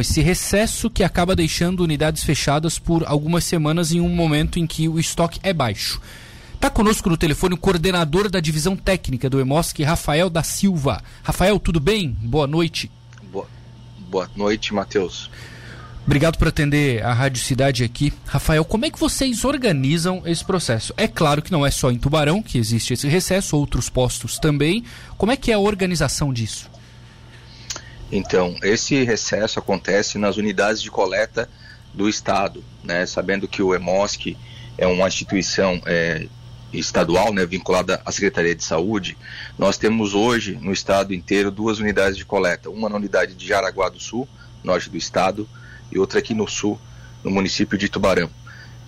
esse recesso que acaba deixando unidades fechadas por algumas semanas em um momento em que o estoque é baixo. Está conosco no telefone o coordenador da divisão técnica do EMOSC, Rafael da Silva. Rafael, tudo bem? Boa noite. Boa, boa noite, Matheus. Obrigado por atender a Rádio Cidade aqui. Rafael, como é que vocês organizam esse processo? É claro que não é só em Tubarão que existe esse recesso, outros postos também. Como é que é a organização disso? Então, esse recesso acontece nas unidades de coleta do Estado, né? sabendo que o EMOSC é uma instituição é, estadual, né, vinculada à Secretaria de Saúde, nós temos hoje no estado inteiro duas unidades de coleta, uma na unidade de Jaraguá do Sul, norte do estado, e outra aqui no sul, no município de Tubarão.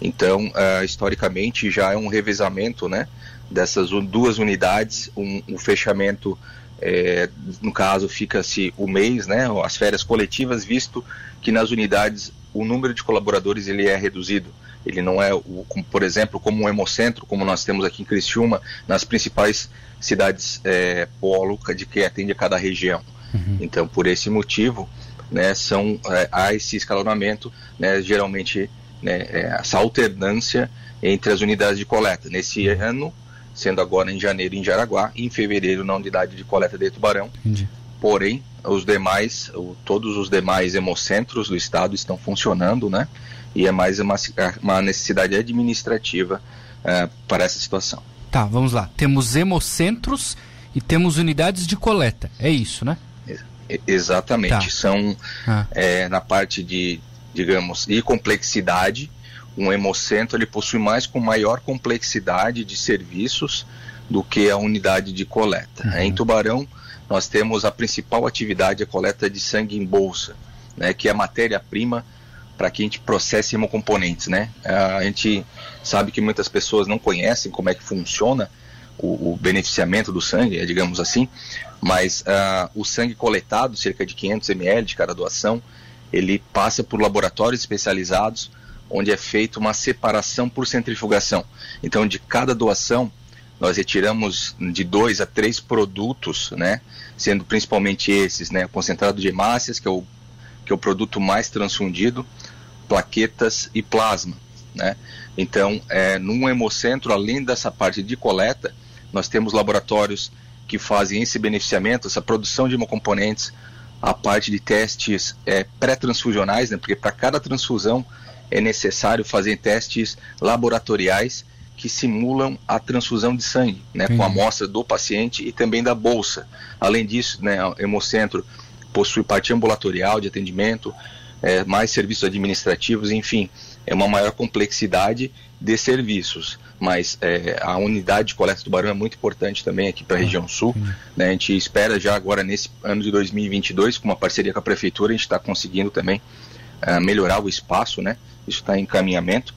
Então, uh, historicamente, já é um revezamento né, dessas duas unidades, um, um fechamento é, no caso, fica-se o mês, né, as férias coletivas, visto que nas unidades o número de colaboradores ele é reduzido. Ele não é, o, como, por exemplo, como um hemocentro, como nós temos aqui em Criciúma, nas principais cidades é, polo de que atende a cada região. Uhum. Então, por esse motivo, né, são, é, há esse escalonamento, né, geralmente né, é, essa alternância entre as unidades de coleta. Nesse ano, sendo agora em janeiro em Jaraguá e em fevereiro na unidade de coleta de Tubarão. Entendi. Porém, os demais, todos os demais hemocentros do estado estão funcionando, né? E é mais uma, uma necessidade administrativa uh, para essa situação. Tá, vamos lá. Temos hemocentros e temos unidades de coleta. É isso, né? Exatamente. Tá. São ah. é, na parte de, digamos, de complexidade um hemocentro ele possui mais com maior complexidade de serviços do que a unidade de coleta. Uhum. Em Tubarão, nós temos a principal atividade, a coleta de sangue em bolsa, né, que é a matéria-prima para que a gente processe hemocomponentes. Né? A gente sabe que muitas pessoas não conhecem como é que funciona o, o beneficiamento do sangue, digamos assim, mas uh, o sangue coletado, cerca de 500 ml de cada doação, ele passa por laboratórios especializados onde é feita uma separação por centrifugação. Então, de cada doação, nós retiramos de dois a três produtos, né, sendo principalmente esses, né, concentrado de hemácias, que é o, que é o produto mais transfundido, plaquetas e plasma. Né? Então, é, num hemocentro, além dessa parte de coleta, nós temos laboratórios que fazem esse beneficiamento, essa produção de hemocomponentes, a parte de testes é, pré-transfusionais, né, porque para cada transfusão é necessário fazer testes laboratoriais que simulam a transfusão de sangue, né, com a amostra do paciente e também da bolsa. Além disso, né, o Hemocentro possui parte ambulatorial de atendimento, é, mais serviços administrativos, enfim, é uma maior complexidade de serviços. Mas é, a unidade de coleta do barão é muito importante também aqui para a região sul. Né, a gente espera já agora nesse ano de 2022, com uma parceria com a prefeitura, a gente está conseguindo também uh, melhorar o espaço, né? isso está em encaminhamento,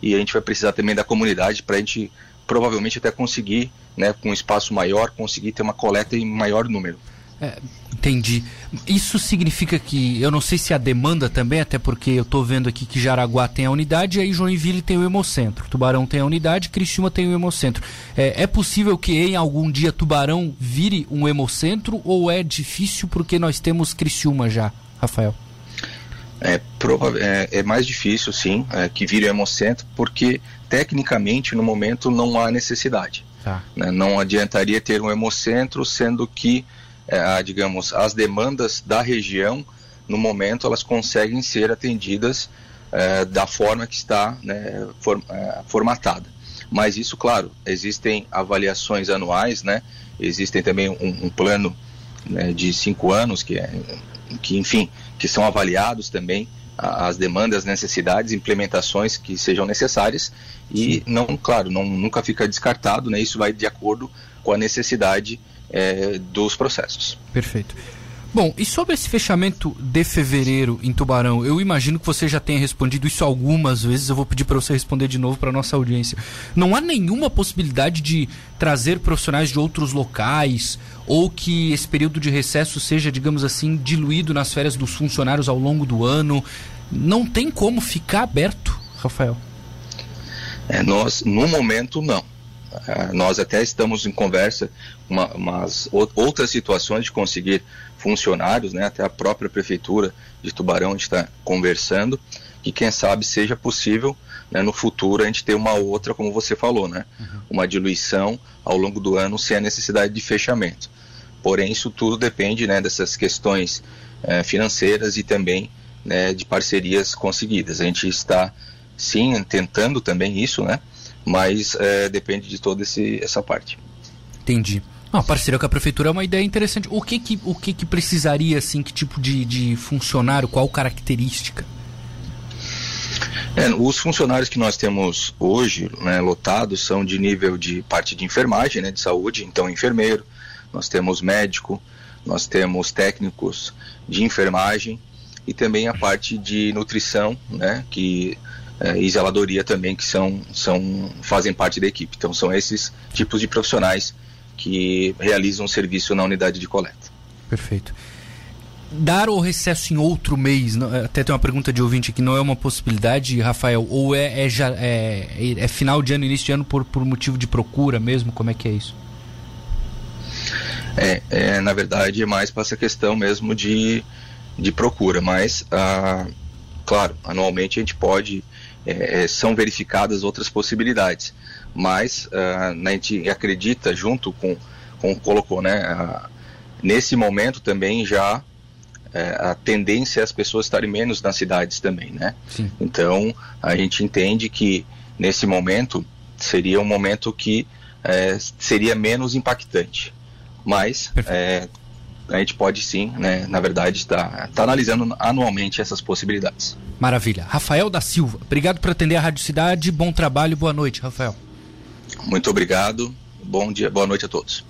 e a gente vai precisar também da comunidade para a gente provavelmente até conseguir, né, com um espaço maior, conseguir ter uma coleta em maior número. É, entendi. Isso significa que, eu não sei se a demanda também, até porque eu estou vendo aqui que Jaraguá tem a unidade, e aí Joinville tem o Hemocentro, Tubarão tem a unidade, Criciúma tem o Hemocentro. É, é possível que em algum dia Tubarão vire um Hemocentro ou é difícil porque nós temos Criciúma já, Rafael? É, é, é, mais difícil, sim, é, que vire hemocentro, porque tecnicamente no momento não há necessidade. Tá. Né? Não adiantaria ter um hemocentro, sendo que, é, digamos, as demandas da região, no momento, elas conseguem ser atendidas é, da forma que está né, for, é, formatada. Mas isso, claro, existem avaliações anuais, né? existem também um, um plano né, de cinco anos, que, é, que enfim, que são avaliados também as demandas, necessidades, implementações que sejam necessárias e não, claro, não, nunca fica descartado, né? Isso vai de acordo com a necessidade é, dos processos. Perfeito. Bom, e sobre esse fechamento de fevereiro em Tubarão, eu imagino que você já tenha respondido isso algumas vezes, eu vou pedir para você responder de novo para nossa audiência. Não há nenhuma possibilidade de trazer profissionais de outros locais ou que esse período de recesso seja, digamos assim, diluído nas férias dos funcionários ao longo do ano? Não tem como ficar aberto, Rafael? É, nós, no momento, não. Uh, nós até estamos em conversa uma, umas outras situações de conseguir funcionários, né? Até a própria prefeitura de Tubarão está conversando e quem sabe seja possível né, no futuro a gente ter uma outra, como você falou, né? Uhum. Uma diluição ao longo do ano sem a necessidade de fechamento. Porém, isso tudo depende né, dessas questões eh, financeiras e também né, de parcerias conseguidas. A gente está, sim, tentando também isso, né? Mas eh, depende de toda esse, essa parte. Entendi. Ah, parceria com a prefeitura é uma ideia interessante. O que que, o que, que precisaria, assim, que tipo de, de funcionário, qual característica? É, os funcionários que nós temos hoje né, lotados são de nível de parte de enfermagem, né, de saúde, então enfermeiro, nós temos médico, nós temos técnicos de enfermagem e também a parte de nutrição, né, que é, e zeladoria também que são, são fazem parte da equipe. Então são esses tipos de profissionais que realizam o serviço na unidade de coleta. Perfeito dar o recesso em outro mês, é, até tem uma pergunta de ouvinte aqui, não é uma possibilidade, Rafael? Ou é, é, já, é, é final de ano, início de ano por, por motivo de procura mesmo? Como é que é isso? É, é na verdade, é mais para essa questão mesmo de, de procura, mas, ah, claro, anualmente a gente pode, é, é são verificadas outras possibilidades, mas ah, a gente acredita, junto com, com colocou, né, ah, nesse momento também já é, a tendência é as pessoas estarem menos nas cidades também, né? Sim. Então, a gente entende que nesse momento seria um momento que é, seria menos impactante. Mas é, a gente pode sim, né, na verdade, estar tá, tá analisando anualmente essas possibilidades. Maravilha. Rafael da Silva, obrigado por atender a Rádio Cidade. Bom trabalho, boa noite, Rafael. Muito obrigado. Bom dia, boa noite a todos.